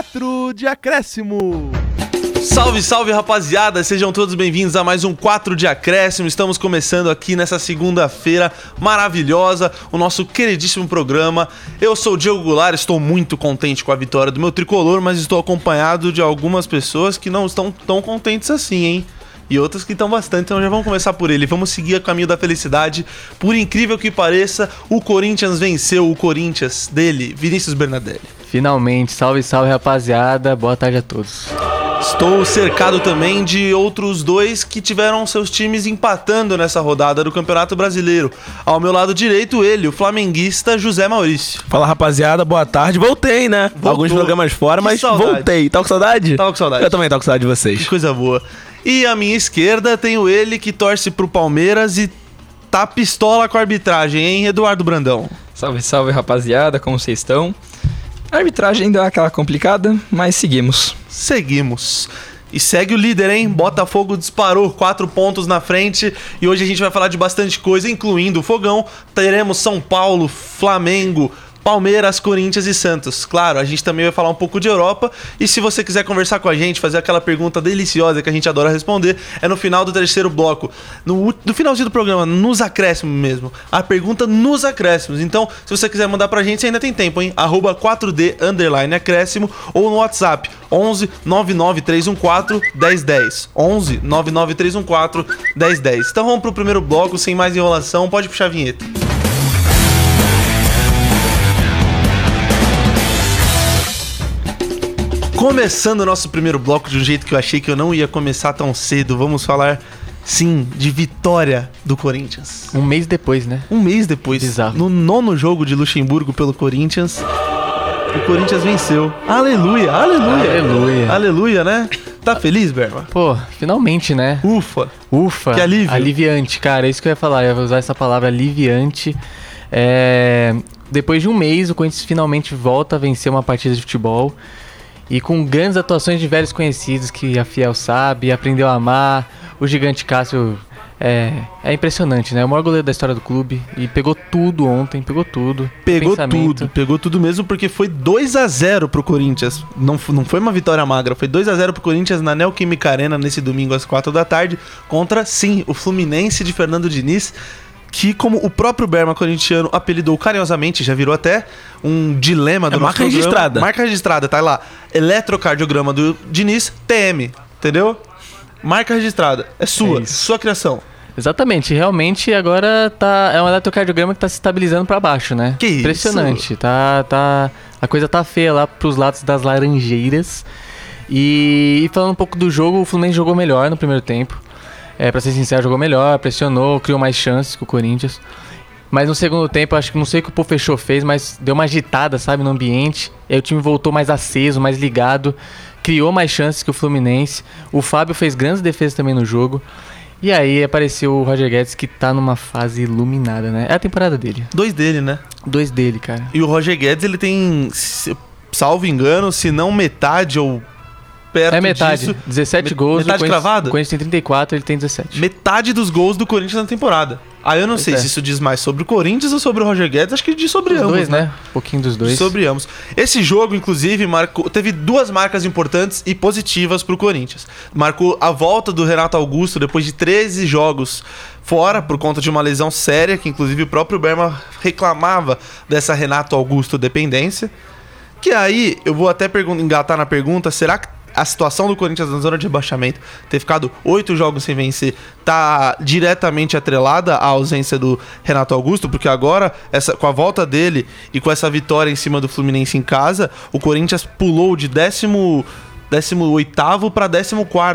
4 de acréscimo. Salve, salve rapaziada, sejam todos bem-vindos a mais um 4 de Acréscimo. Estamos começando aqui nessa segunda-feira maravilhosa, o nosso queridíssimo programa. Eu sou o Diego Goulart, estou muito contente com a vitória do meu tricolor, mas estou acompanhado de algumas pessoas que não estão tão contentes assim, hein? E outras que estão bastante, então já vamos começar por ele. Vamos seguir o caminho da felicidade. Por incrível que pareça, o Corinthians venceu o Corinthians dele, Vinícius Bernadelli. Finalmente, salve, salve rapaziada, boa tarde a todos. Estou cercado também de outros dois que tiveram seus times empatando nessa rodada do Campeonato Brasileiro. Ao meu lado direito, ele, o flamenguista José Maurício. Fala rapaziada, boa tarde. Voltei, né? Voltou. Alguns programas fora, Que mas saudade. voltei. Tá com saudade? Tava com saudade. Eu também tô com saudade de Que vocês. coisa boa. E à minha esquerda tenho ele que torce pro Palmeiras e tá pistola com a arbitragem, hein, Eduardo Brandão? Salve, salve rapaziada, como vocês estão? A arbitragem ainda é aquela complicada, mas seguimos. Seguimos. E segue o líder, hein? Botafogo disparou quatro pontos na frente. E hoje a gente vai falar de bastante coisa, incluindo o fogão. Teremos São Paulo, Flamengo, Palmeiras, Corinthians e Santos. Claro, a gente também vai falar um pouco de Europa. E se você quiser conversar com a gente, fazer aquela pergunta deliciosa que a gente adora responder, é no final do terceiro bloco. No, no finalzinho do programa, nos acréscimos mesmo. A pergunta nos acréscimos. Então, se você quiser mandar pra gente, ainda tem tempo, hein? Arroba 4D underline acréscimo ou no WhatsApp 11 99314 1010. 11 99314 1010. Então vamos pro primeiro bloco, sem mais enrolação. Pode puxar a vinheta. Começando o nosso primeiro bloco de um jeito que eu achei que eu não ia começar tão cedo, vamos falar, sim, de vitória do Corinthians. Um mês depois, né? Um mês depois, Bizarro. no nono jogo de Luxemburgo pelo Corinthians, o Corinthians venceu. Aleluia, aleluia. Aleluia. Aleluia, né? Tá feliz, Berma? Pô, finalmente, né? Ufa. Ufa. Que alívio. Aliviante, cara, é isso que eu ia falar. Eu ia usar essa palavra aliviante. É, Depois de um mês, o Corinthians finalmente volta a vencer uma partida de futebol. E com grandes atuações de velhos conhecidos que a Fiel sabe, aprendeu a amar. O gigante Cássio é, é impressionante, né? O maior goleiro da história do clube. E pegou tudo ontem, pegou tudo. Pegou Pensamento. tudo, pegou tudo mesmo, porque foi 2 a 0 pro Corinthians. Não, não foi uma vitória magra, foi 2 a 0 pro Corinthians na Neoquímica Arena nesse domingo às 4 da tarde, contra, sim, o Fluminense de Fernando Diniz. Que, como o próprio Berma corintiano apelidou carinhosamente, já virou até um dilema do É nosso marca programa. registrada. Marca registrada, tá lá. Eletrocardiograma do Diniz, TM. Entendeu? Marca registrada. É sua, É isso. sua criação. Exatamente, realmente agora tá é um eletrocardiograma que tá se estabilizando pra baixo, né? Que isso? Impressionante, tá tá a coisa tá feia lá pros lados das laranjeiras. E, e falando um pouco do jogo, o Fluminense jogou melhor no primeiro tempo. É, para ser sincero, jogou melhor, pressionou, criou mais chances que o Corinthians. Mas no segundo tempo, acho que não sei o que o Pô Fechou fez, mas deu uma agitada, sabe, no ambiente. E aí o time voltou mais aceso, mais ligado, criou mais chances que o Fluminense. O Fábio fez grandes defesas também no jogo. E aí apareceu o Roger Guedes que tá numa fase iluminada, né? É a temporada dele. Dois dele, né? Dois dele, cara. E o Roger Guedes, ele tem, salvo engano, se não metade ou perto É metade. disso, 17 Me- gols. metade o cravada? O Corinthians tem 34, ele tem 17. metade dos gols do Corinthians na temporada. Aí eu não Pois sei é. se isso diz mais sobre o Corinthians ou sobre o Roger Guedes, acho que diz sobre Os ambos, dois, né? Um pouquinho dos dois. Sobre ambos. Esse jogo, inclusive, marcou, teve duas marcas importantes e positivas pro Corinthians. Marcou a volta do Renato Augusto depois de 13 jogos fora por conta de uma lesão séria, que inclusive o próprio Berma reclamava dessa Renato Augusto dependência. Que aí eu vou até engatar na pergunta: será que a situação do Corinthians na zona de rebaixamento, ter ficado oito jogos sem vencer, tá diretamente atrelada à ausência do Renato Augusto? Porque agora, essa, com a volta dele e com essa vitória em cima do Fluminense em casa, o Corinthians pulou de décimo. 18 para 14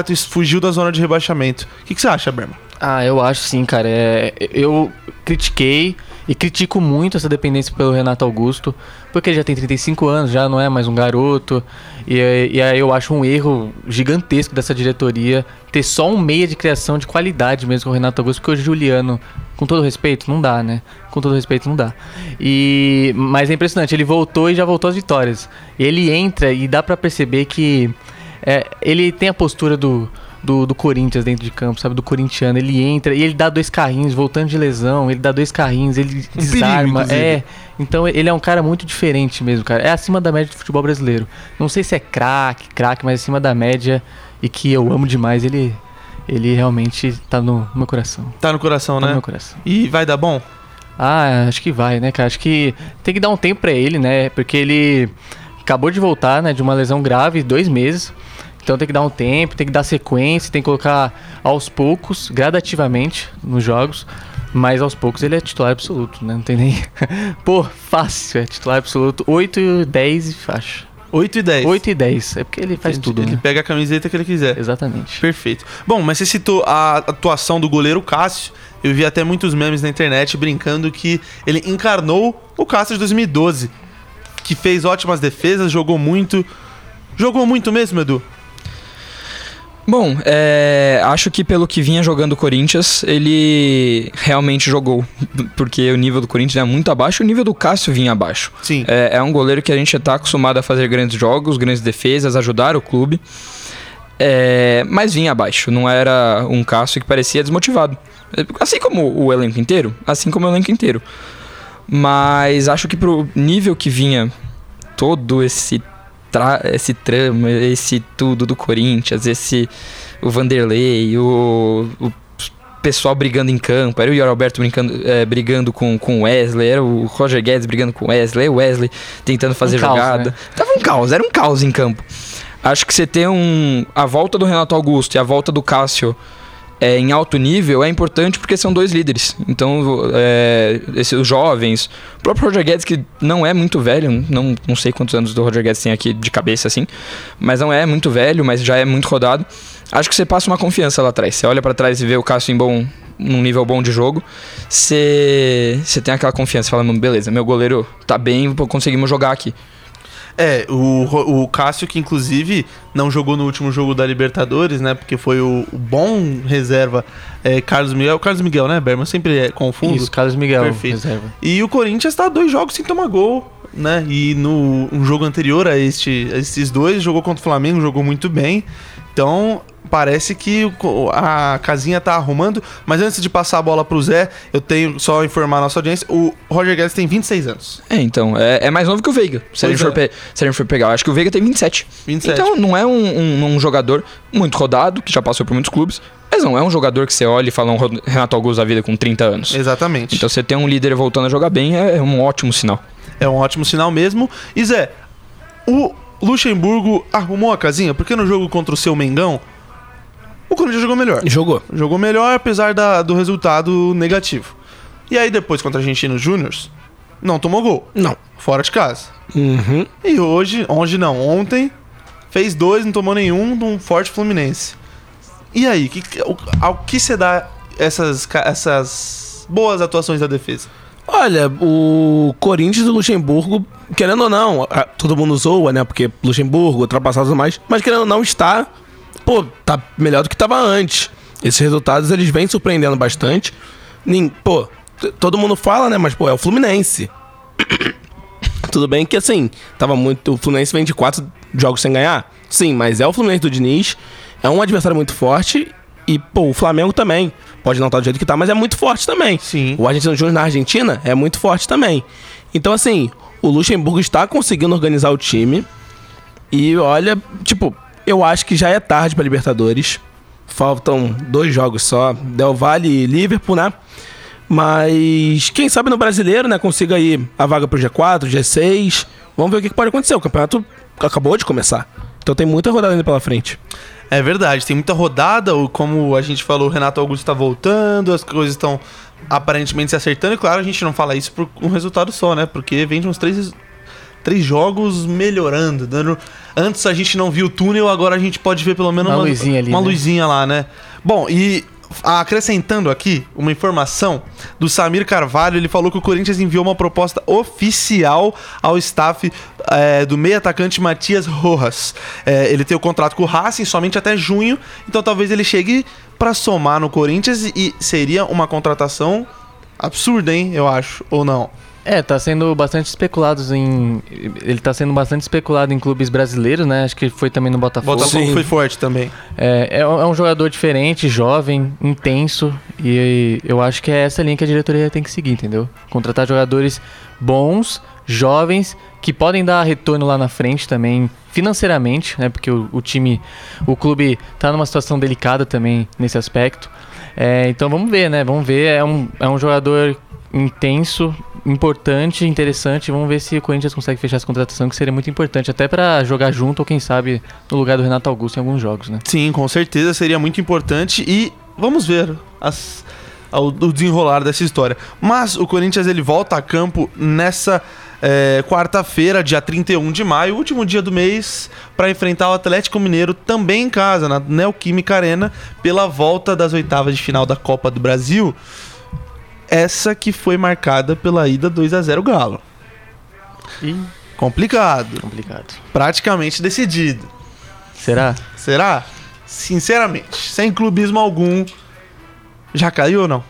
e fugiu da zona de rebaixamento. O que, que você acha, Berma? Ah, eu acho sim, cara. É, eu critiquei e critico muito essa dependência pelo Renato Augusto, porque ele já tem 35 anos, já não é mais um garoto. E, e aí eu acho um erro gigantesco dessa diretoria ter só um meia de criação de qualidade mesmo com o Renato Augusto, porque o Juliano, com todo respeito, não dá, né? Com todo respeito, não dá. E, mas é impressionante, ele voltou e já voltou às vitórias. Ele entra e dá pra perceber que é, ele tem a postura do, do, do Corinthians dentro de campo, sabe? Do corintiano. Ele entra e ele dá dois carrinhos, voltando de lesão, ele dá dois carrinhos, ele Um desarma. inclusive. é. Então ele é um cara muito diferente mesmo, cara. É acima da média do futebol brasileiro. Não sei se é craque, craque, mas acima da média e que eu amo demais. Ele, ele realmente tá no, no meu coração. Tá no coração, Tá no né? meu coração. E vai dar bom? Ah, acho que vai, né, cara? Acho que tem que dar um tempo pra ele, né? Porque ele acabou de voltar, né, de uma lesão grave, dois meses. Então tem que dar um tempo, tem que dar sequência, tem que colocar aos poucos, gradativamente nos jogos. Mas aos poucos ele é titular absoluto, né? Não tem nem. Pô, fácil, é titular absoluto. 8 e 10 e faixa. 8 e 10. 8 e 10. É porque ele faz Ele- tudo, Ele né? pega a camiseta que ele quiser. Exatamente. Perfeito. Bom, mas você citou a atuação do goleiro Cássio. Eu vi até muitos memes na internet brincando que ele encarnou o Cássio de 2012. Que fez ótimas defesas, jogou muito. Jogou muito mesmo, Edu? Bom, é, acho que pelo que vinha jogando o Corinthians, ele realmente jogou. Porque o nível do Corinthians é muito abaixo e o nível do Cássio vinha abaixo. Sim. É, é um goleiro que a gente está acostumado a fazer grandes jogos, grandes defesas, ajudar o clube. É, mas vinha abaixo, não era um Cássio que parecia desmotivado. Assim como o elenco inteiro, assim como o elenco inteiro. Mas acho que pro nível que vinha todo esse tra esse trama, esse tudo do Corinthians, esse o Vanderlei, o, o pessoal brigando em campo, era o Yuri Alberto brincando, é, brigando com com o Wesley, era o Roger Guedes brigando com o Wesley, o Wesley tentando fazer Um caos, jogada. né? Tava um caos, era um caos em campo. Acho que você ter um a volta do Renato Augusto e a volta do Cássio é, em alto nível é importante porque são dois líderes. Então, é, esses jovens, o próprio Roger Guedes, que não é muito velho, não, não sei quantos anos do Roger Guedes tem aqui de cabeça assim, mas não é muito velho, mas já é muito rodado. Acho que você passa uma confiança lá atrás. Você olha pra trás e vê o Cássio em bom, num nível bom de jogo, você, você tem aquela confiança, falando, beleza, meu goleiro tá bem, conseguimos jogar aqui. É, o, o Cássio, que inclusive não jogou no último jogo da Libertadores, né? Porque foi o, o bom reserva é, Carlos Miguel. Carlos Miguel, né, Berman? Sempre é, confundo. Isso, Carlos Miguel, Perfeito. reserva. E o Corinthians tá dois jogos sem tomar gol, né? E no um jogo anterior a, este, a esses dois, jogou contra o Flamengo, jogou muito bem. Então, parece que a casinha tá arrumando. Mas antes de passar a bola pro Zé, eu tenho só informar a nossa audiência: o Roger Guedes tem 26 anos. É, então, é, é mais novo que o Veiga, se a, gente Pois for pe- se a gente for pegar. Eu acho que o Veiga tem 27. 27. Então não é um, um- um jogador muito rodado, que já passou por muitos clubes, mas não é um jogador que você olha e fala um Renato Augusto da vida com 30 anos. Exatamente. Então você ter um líder voltando a jogar bem é, é um ótimo sinal. É um ótimo sinal mesmo. E Zé, o Luxemburgo arrumou a casinha? Porque no jogo contra o seu Mengão, o Corinthians jogou melhor. Jogou. Jogou melhor, apesar da- do resultado negativo. E aí depois contra a Argentina Júniors, não tomou gol. Não. Fora de casa. Uhum. E hoje, hoje não, ontem, fez dois, não tomou nenhum, num forte Fluminense. E aí, que, ao que você dá essas, essas boas atuações da defesa? Olha, o Corinthians do Luxemburgo, querendo ou não, todo mundo zoa, né? Porque Luxemburgo, ultrapassado e mais, mas querendo ou não, está, pô, tá melhor do que estava antes. Esses resultados, eles vêm surpreendendo bastante. Nin- Pô, todo mundo fala, né? Mas, pô, é o Fluminense. Tudo bem que, assim, tava muito... O Fluminense vem de quatro jogos sem ganhar. Sim, mas é o Fluminense do Diniz. É um adversário muito forte. E, pô, o Flamengo também. Pode não estar do jeito que tá, mas é muito forte também. Sim. O Argentino Júnior na Argentina é muito forte também. Então, assim, o Luxemburgo está conseguindo organizar o time. E olha, tipo, eu acho que já é tarde para Libertadores. Faltam dois jogos só: Del Valle e Liverpool, né? Mas quem sabe no brasileiro, né? Consiga aí a vaga pro G4, G6. Vamos ver o que pode acontecer. O campeonato acabou de começar. Então tem muita rodada ainda pela frente. É verdade, tem muita rodada, como a gente falou, o Renato Augusto tá voltando, as coisas estão aparentemente se acertando, e claro, a gente não fala isso por um resultado só, né? Porque vem de uns três, três jogos melhorando, dando... Antes a gente não viu o túnel, agora a gente pode ver pelo menos Uma luzinha ali, uma né? luzinha lá, né? Bom, e acrescentando aqui uma informação do Samir Carvalho, ele falou que o Corinthians enviou uma proposta oficial ao staff é, do meio atacante Matias Rojas. É, ele tem o contrato com o Racing somente até junho, então talvez ele chegue para somar no Corinthians e seria uma contratação absurda, hein? Eu acho, ou não? É, tá sendo bastante especulado em. Ele tá sendo bastante especulado em clubes brasileiros, né? Acho que foi também no Botafogo. Botafogo Sim. foi forte também. É, é, um é um jogador diferente, jovem, intenso. E eu acho que é essa linha que a diretoria tem que seguir, entendeu? Contratar jogadores bons, jovens, que podem dar retorno lá na frente também, financeiramente, né? Porque o, o time, o clube tá numa situação delicada também nesse aspecto. É, então vamos ver, né? Vamos ver. É um, é um jogador intenso, importante, interessante. Vamos ver se o Corinthians consegue fechar essa contratação, que seria muito importante, até pra jogar junto ou quem sabe no lugar do Renato Augusto em alguns jogos, né? Sim, com certeza seria muito importante e vamos ver as, ao- o desenrolar dessa história. Mas o Corinthians ele volta a campo nessa é, quarta-feira, dia 31 de maio, último dia do mês, para enfrentar o Atlético Mineiro também em casa, na Neoquímica Arena, pela volta das oitavas de final da Copa do Brasil. Essa que foi marcada pela ida 2 a 0 Galo. E Complicado, complicado. praticamente decidido. Será? Será? Sinceramente, sem clubismo algum, já caiu ou não?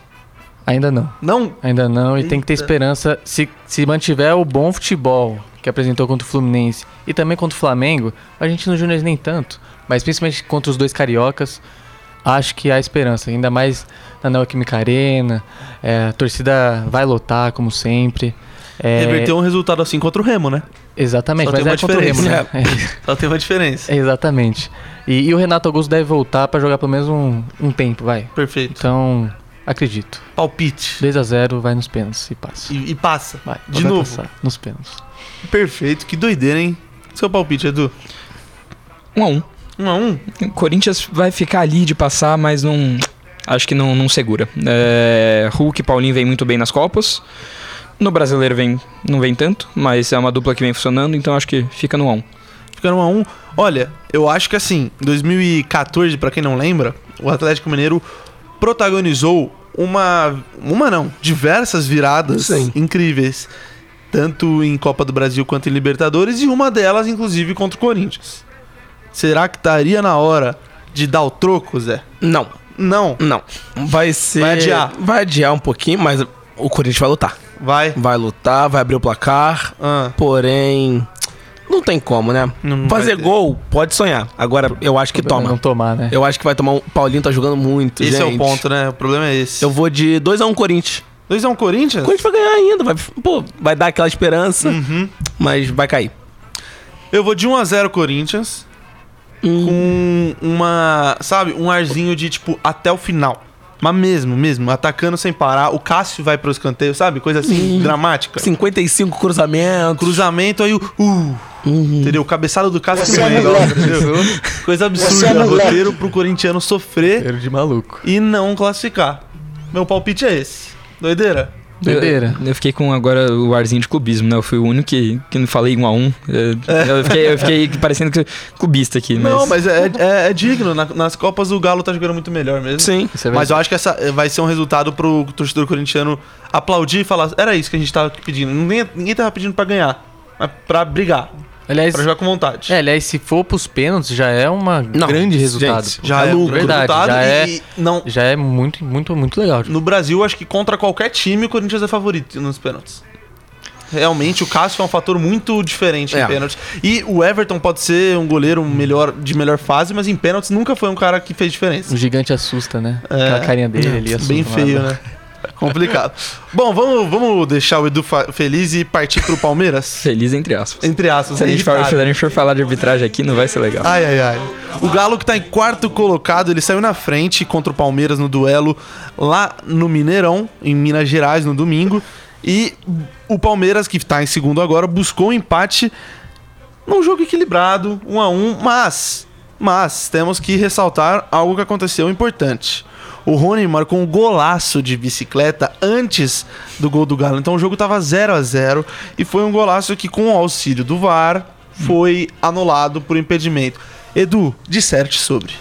Ainda não. Não? Ainda não, e tem que ter Eita. esperança. Se, se mantiver o bom futebol que apresentou contra o Fluminense e também contra o Flamengo, a gente no Júnior nem tanto, mas principalmente contra os dois cariocas, acho que há esperança. Ainda mais na Neoquímica Arena, é, a torcida vai lotar, como sempre. É, Reverteu um resultado assim contra o Remo, né? Exatamente, Só mas tem uma é contra o Remo, né? diferença. Só tem uma diferença. É, exatamente. E, e o Renato Augusto deve voltar pra jogar pelo menos um, um tempo, vai. Perfeito. Então, acredito. Palpite. 2 a 0 vai nos pênaltis e passa. E, e passa. Vai, De vai novo. passar nos pênaltis. Perfeito. Que doideira, hein? Seu palpite, Edu? 1 a 1 Um a um? O Corinthians vai ficar ali de passar, mas não. Acho que não, não segura. É, Hulk e Paulinho vêm muito bem nas Copas. No brasileiro vem, não vem tanto, mas é uma dupla que vem funcionando, então acho que fica no 1 a 1 Ficaram um a um. Olha, eu acho que assim, 2014, pra quem não lembra, o Atlético Mineiro protagonizou uma. Uma não, diversas viradas Sim. incríveis. Tanto em Copa do Brasil quanto em Libertadores, e uma delas, inclusive, contra o Corinthians. Será que estaria na hora de dar o troco, Zé? Não, Não. não. Vai ser. Vai adiar. Vai adiar um pouquinho, mas o Corinthians vai lutar. Vai. Vai lutar, vai abrir o placar. Ah, Porém. Não tem como, né? Não- não Fazer gol, pode sonhar. Agora, eu acho que toma. Não tomar, né? Eu acho que vai tomar um. Paulinho tá jogando muito. esse é o gente. ponto, né? O problema é esse. Eu vou de 2x1 Corinthians. 2x1 Corinthians? O Corinthians vai ganhar ainda. Vai, pô, vai dar aquela esperança, Uhum. mas vai cair. Eu vou de 1x0 Corinthians. Hum, com uma, sabe, um arzinho de tipo até o final. Mas mesmo, mesmo, atacando sem parar. O Cássio vai pro escanteio, sabe? Coisa assim, Hum. dramática. 55 cruzamentos. Cruzamento, aí o. Uh, Uhum. entendeu? Cabeçada do Cássio Você que é? Coisa Você absurda. é roteiro pro corintiano sofrer Cheiro de maluco. e não classificar. Meu palpite é esse. Doideira? Doideira. Eu, eu fiquei com agora o arzinho de clubismo, né? Eu fui o único que, que não falei 1 a 1 Eu, eu fiquei, eu fiquei parecendo que clubista aqui, mas. Não, mas é, é, é digno. Na- nas Copas o Galo tá jogando muito melhor mesmo. Sim. Isso é Mas eu acho que essa vai ser um resultado pro torcedor corintiano aplaudir e falar: era isso que a gente tava pedindo. Ninguém, ninguém tava pedindo pra ganhar, mas pra brigar, Aliás, pra jogar com vontade. é, aliás, se for pros pênaltis, já é um grande resultado. gente, já é é, lucro. Verdade, resultado já e, é- não. Já é muito, muito, muito legal. No Brasil, acho que contra qualquer time o Corinthians é favorito nos pênaltis. Realmente, o Cássio é um fator muito diferente É. em pênaltis. E o Everton pode ser um goleiro melhor, de melhor fase, mas em pênaltis nunca foi um cara que fez diferença. O gigante assusta, né? É. Aquela carinha dele ali assusta. Bem feio, né? Complicado. Bom, vamos, vamos deixar o Edu feliz e partir pro Palmeiras? Feliz entre aspas. Entre aspas. Se a, gente for, se a gente for falar de arbitragem aqui, não vai ser legal. Ai, ai, ai. O Galo que tá em quarto colocado, ele saiu na frente contra o Palmeiras no duelo lá no Mineirão, em Minas Gerais, no domingo. E o Palmeiras, que tá em segundo agora, buscou um empate num jogo equilibrado, um a um, mas, mas temos que ressaltar algo que aconteceu importante. O Rony marcou um golaço de bicicleta antes do gol do Galo. Então o jogo tava 0 a 0 e foi um golaço que com o auxílio do VAR foi anulado por impedimento. Edu, disserte sobre.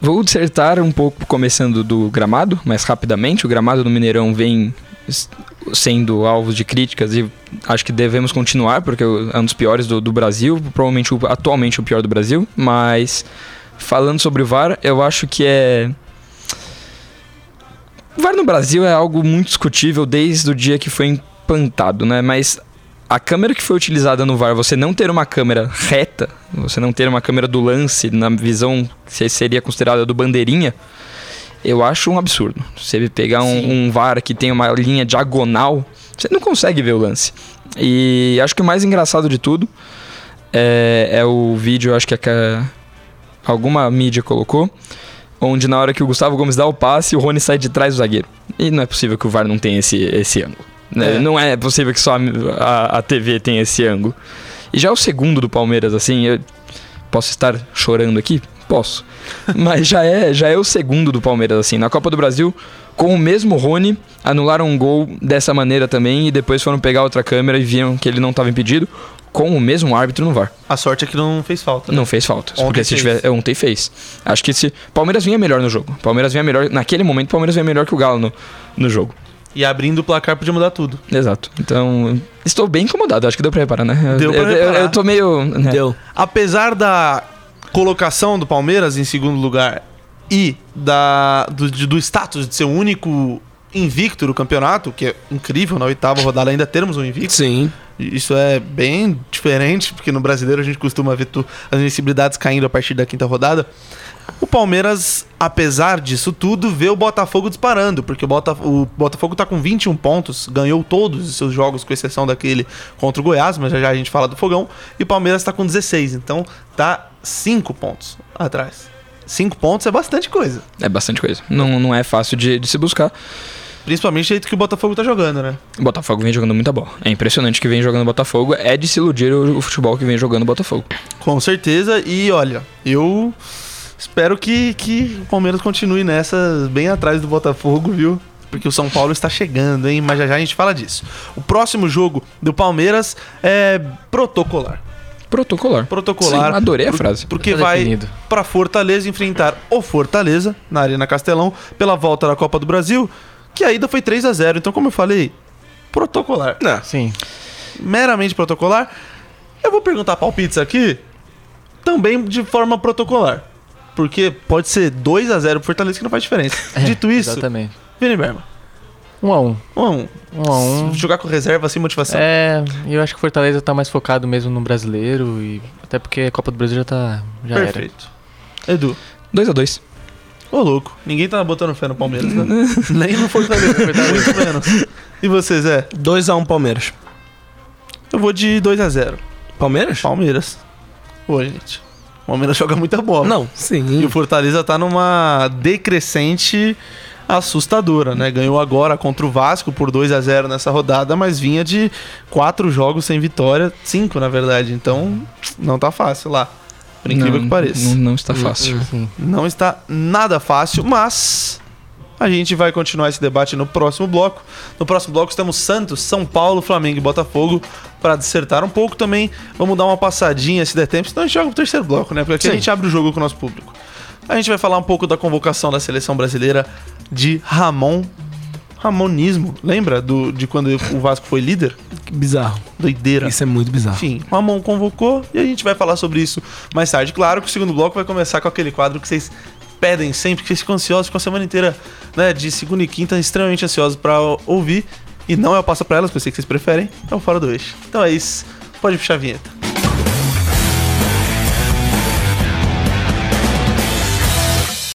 Vou dissertar um pouco começando do gramado, mais rapidamente. O gramado do Mineirão vem sendo alvo de críticas e acho que devemos continuar, porque é um dos piores do, do Brasil, provavelmente atualmente o pior do Brasil. Mas falando sobre o VAR, eu acho que é. O VAR no Brasil é algo muito discutível desde o dia que foi espantado, né? Mas a câmera que foi utilizada no VAR, você não ter uma câmera reta, você não ter uma câmera do lance na visão que seria considerada do bandeirinha, eu acho um absurdo. Você pegar um, um VAR que tem uma linha diagonal, você não consegue ver o lance. E acho que o mais engraçado de tudo é, é o vídeo, acho que, é que a- alguma mídia colocou, onde na hora que o Gustavo Gomes dá o passe, o Rony sai de trás do zagueiro. E não é possível que o VAR não tenha esse, esse ângulo. né? É. Não é possível que só a, a, a TV tenha esse ângulo. E já o segundo do Palmeiras, assim, eu posso estar chorando aqui? Posso. Mas já é, já é o segundo do Palmeiras, assim. Na Copa do Brasil, com o mesmo Rony, anularam um gol dessa maneira também e depois foram pegar outra câmera e viram que ele não estava impedido com o mesmo árbitro no VAR. A sorte é que não fez falta. né? Não fez falta. Ontem porque se fez. tiver. Ontem fez. Acho que se. Palmeiras vinha melhor no jogo. Palmeiras vinha melhor. Naquele momento, Palmeiras vinha melhor que o Galo no, no jogo. E abrindo o placar podia mudar tudo. Exato. Então, estou bem incomodado. Acho que deu pra reparar, né? Eu- Deu pra eu, eu- reparar. eu tô meio. né? Deu. Apesar da colocação do Palmeiras em segundo lugar e da, do, do status de ser o único invicto do campeonato, que é incrível, na oitava rodada ainda termos um invicto. Sim. Isso é bem diferente, porque no brasileiro a gente costuma ver tu- as invencibilidades caindo a partir da quinta rodada. O Palmeiras, apesar disso tudo, vê o Botafogo disparando, porque o, Bota- o Botafogo tá com 21 pontos, ganhou todos os seus jogos, com exceção daquele contra o Goiás, mas já já a gente fala do Fogão, e o Palmeiras tá com 16, então tá 5 pontos atrás. 5 pontos é bastante coisa, É bastante coisa. Não, não é fácil de, de se buscar. Principalmente o jeito que o Botafogo tá jogando, né? O Botafogo vem jogando muita bola. É impressionante que vem jogando o Botafogo. É de se iludir o, o futebol que vem jogando o Botafogo. Com certeza, e olha, eu espero que, que o Palmeiras continue nessa bem atrás do Botafogo, viu? Porque o São Paulo está chegando, hein? Mas já já a gente fala disso. O próximo jogo do Palmeiras é protocolar. Protocolar. Protocolar. Sim, adorei a Por- frase. Porque Tá vai para Fortaleza enfrentar o Fortaleza na Arena Castelão pela volta da Copa do Brasil, que a ida foi 3 a 0 Então, como eu falei, protocolar. Não. Sim. meramente protocolar. Eu vou perguntar palpites aqui, também de forma protocolar. Porque pode ser 2 a 0 pro Fortaleza que não faz diferença. Dito isso, Exatamente. Vini Berman, Um a um. 1 a 1 Um a um. Jogar com reserva sem motivação. É, eu acho que o Fortaleza tá mais focado mesmo no brasileiro e até porque a Copa do Brasil já tá já era. Perfeito. Edu, 2x2. Ô louco, ninguém tá botando fé no Palmeiras, né? Nem no Fortaleza, muito menos. E você, Zé? 2x1 Palmeiras. Eu vou de 2 a 0 Palmeiras? Palmeiras. Pô, gente. O Palmeiras joga muita bola. Não, E sim. o Fortaleza tá numa decrescente assustadora, né? Ganhou agora contra o Vasco por 2 a 0 nessa rodada, mas vinha de quatro jogos sem vitória, cinco na verdade. Então, não tá fácil lá. Por incrível Não, que pareça. Não, não está fácil. Sim. Não está nada fácil, mas a gente vai continuar esse debate no próximo bloco. No próximo bloco temos Santos, São Paulo, Flamengo e Botafogo para dissertar um pouco também. Vamos dar uma passadinha se der tempo, senão a gente joga pro terceiro bloco, né? Porque aqui a Sim. gente abre o jogo com o nosso público. A gente vai falar um pouco da convocação da seleção brasileira de Ramon. Ramonismo. Lembra do, de quando o Vasco foi líder? Que bizarro. Doideira. Isso é muito bizarro. Enfim, o Ramon convocou e a gente vai falar sobre isso mais tarde. Claro que o segundo bloco vai começar com aquele quadro que vocês pedem sempre, que vocês ficam ansiosos, ficam a semana inteira, né, de segunda e quinta, extremamente ansiosos pra ouvir. E não é o Passa Pra Elas, que eu sei que vocês preferem, é o Fora do Eixo. Então é isso, pode puxar a vinheta.